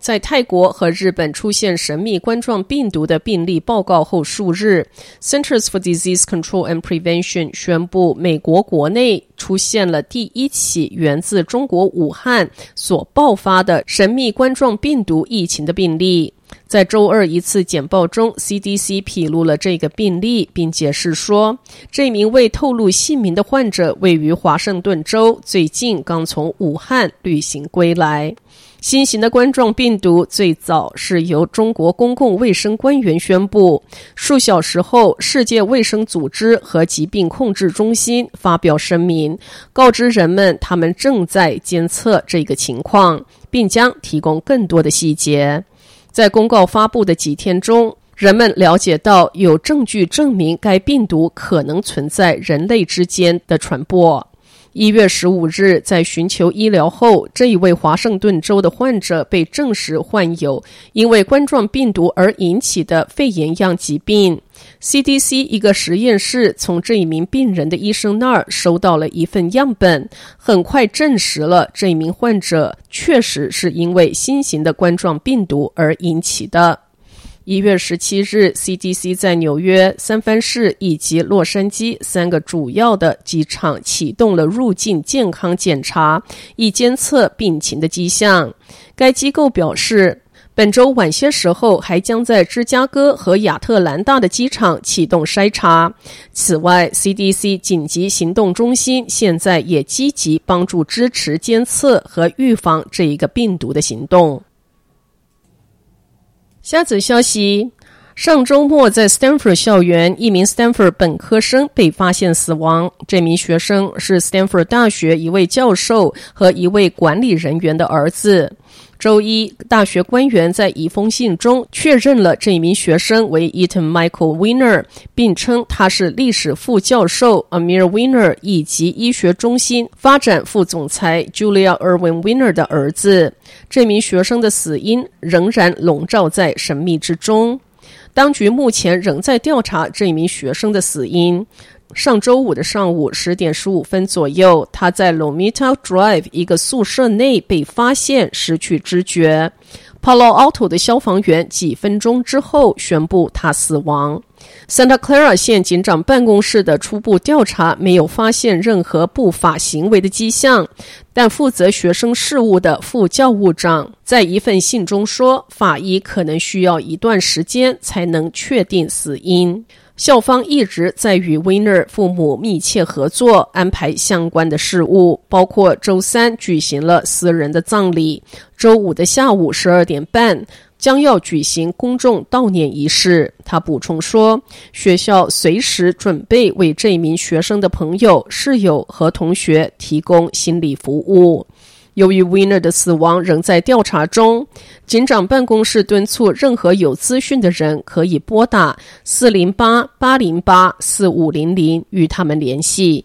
在泰国和日本出现神秘冠状病毒的病例报告后数日，Centers for Disease Control and Prevention 宣布，美国国内出现了第一起源自中国武汉所爆发的神秘冠状病毒疫情的病例。在周二一次简报中，CDC 披露了这个病例，并解释说，这名未透露姓名的患者位于华盛顿州，最近刚从武汉旅行归来。新型的冠状病毒最早是由中国公共卫生官员宣布，数小时后，世界卫生组织和疾病控制中心发表声明，告知人们他们正在监测这个情况，并将提供更多的细节。在公告发布的几天中，人们了解到有证据证明该病毒可能存在人类之间的传播。一月十五日，在寻求医疗后，这一位华盛顿州的患者被证实患有因为冠状病毒而引起的肺炎样疾病。CDC 一个实验室从这一名病人的医生那儿收到了一份样本，很快证实了这一名患者确实是因为新型的冠状病毒而引起的。一月十七日，CDC 在纽约、三藩市以及洛杉矶三个主要的机场启动了入境健康检查，以监测病情的迹象。该机构表示，本周晚些时候还将在芝加哥和亚特兰大的机场启动筛查。此外，CDC 紧急行动中心现在也积极帮助支持监测和预防这一个病毒的行动。加子消息：上周末在 Stanford 校园，一名 Stanford 本科生被发现死亡。这名学生是 Stanford 大学一位教授和一位管理人员的儿子。周一，大学官员在一封信中确认了这名学生为 Eaton Michael Weiner，并称他是历史副教授 Amir Weiner 以及医学中心发展副总裁 Julia Irwin Weiner 的儿子。这名学生的死因仍然笼罩在神秘之中。当局目前仍在调查这名学生的死因。上周五的上午十点十五分左右，他在 Lomita Drive 一个宿舍内被发现失去知觉。Palo Alto 的消防员几分钟之后宣布他死亡。Santa Clara 县警长办公室的初步调查没有发现任何不法行为的迹象，但负责学生事务的副教务长在一份信中说，法医可能需要一段时间才能确定死因。校方一直在与 Winner 父母密切合作，安排相关的事务，包括周三举行了私人的葬礼，周五的下午十二点半将要举行公众悼念仪式。他补充说，学校随时准备为这名学生的朋友、室友和同学提供心理服务。由于 Winner 的死亡仍在调查中，警长办公室敦促任何有资讯的人可以拨打四零八八零八四五零零与他们联系。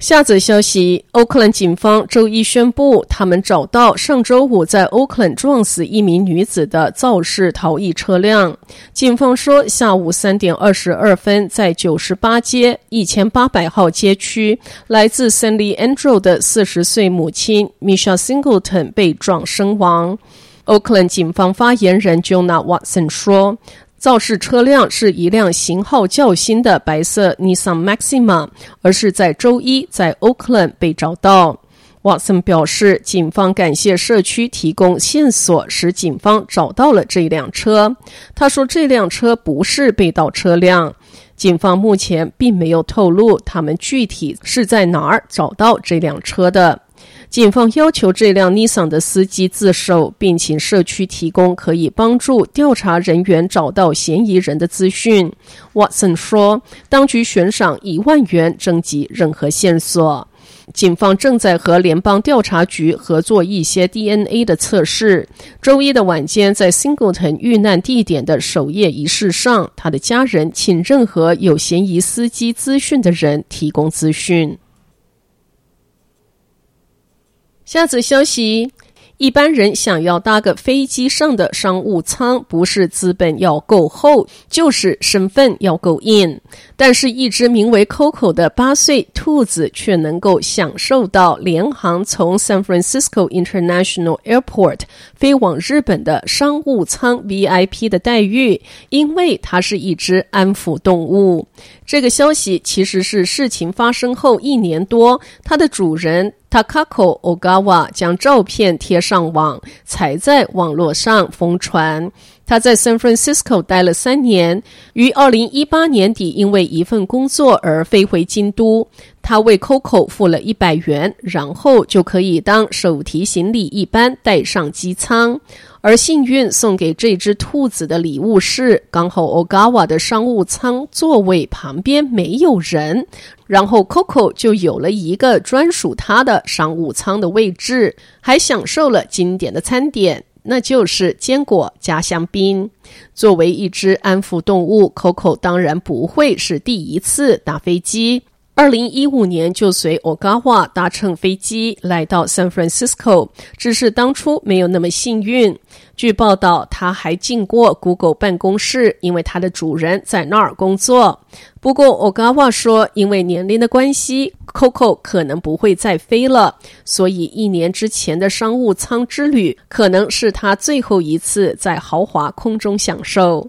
下则消息：欧克兰警方周一宣布，他们找到上周五在欧克兰撞死一名女子的肇事逃逸车辆。警方说，下午三点二十二分，在九十八街一千八百号街区，来自 San Leandro 的四十岁母亲 Michelle Singleton 被撞身亡。欧克兰警方发言人 Jonah Watson 说。肇事车辆是一辆型号较新的白色 Nissan Maxima，而是在周一在 Oakland 被找到。瓦森表示，警方感谢社区提供线索，使警方找到了这辆车。他说，这辆车不是被盗车辆。警方目前并没有透露他们具体是在哪儿找到这辆车的。警方要求这辆 Nissan 的司机自首，并请社区提供可以帮助调查人员找到嫌疑人的资讯。Watson 说，当局悬赏一万元征集任何线索。警方正在和联邦调查局合作一些 DNA 的测试。周一的晚间，在 Singleton 遇难地点的守夜仪式上，他的家人请任何有嫌疑司机资讯的人提供资讯。下则消息。一般人想要搭个飞机上的商务舱，不是资本要够厚，就是身份要够硬。但是，一只名为 Coco 的八岁兔子却能够享受到联航从 San Francisco International Airport 飞往日本的商务舱 VIP 的待遇，因为它是一只安抚动物。这个消息其实是事情发生后一年多，它的主人。Takako Ogawa 将照片贴上网，才在网络上疯传。他在 San Francisco 待了三年，于二零一八年底因为一份工作而飞回京都。他为 Coco 付了一百元，然后就可以当手提行李一般带上机舱。而幸运送给这只兔子的礼物是，刚好 Ogawa 的商务舱座位旁边没有人，然后 Coco 就有了一个专属他的商务舱的位置，还享受了经典的餐点，那就是坚果加香槟。作为一只安抚动物，Coco 当然不会是第一次搭飞机。二零一五年就随 Ogawa 搭乘飞机来到 San Francisco，只是当初没有那么幸运。据报道，他还进过 Google 办公室，因为他的主人在那儿工作。不过 Ogawa 说，因为年龄的关系，Coco 可能不会再飞了，所以一年之前的商务舱之旅可能是他最后一次在豪华空中享受。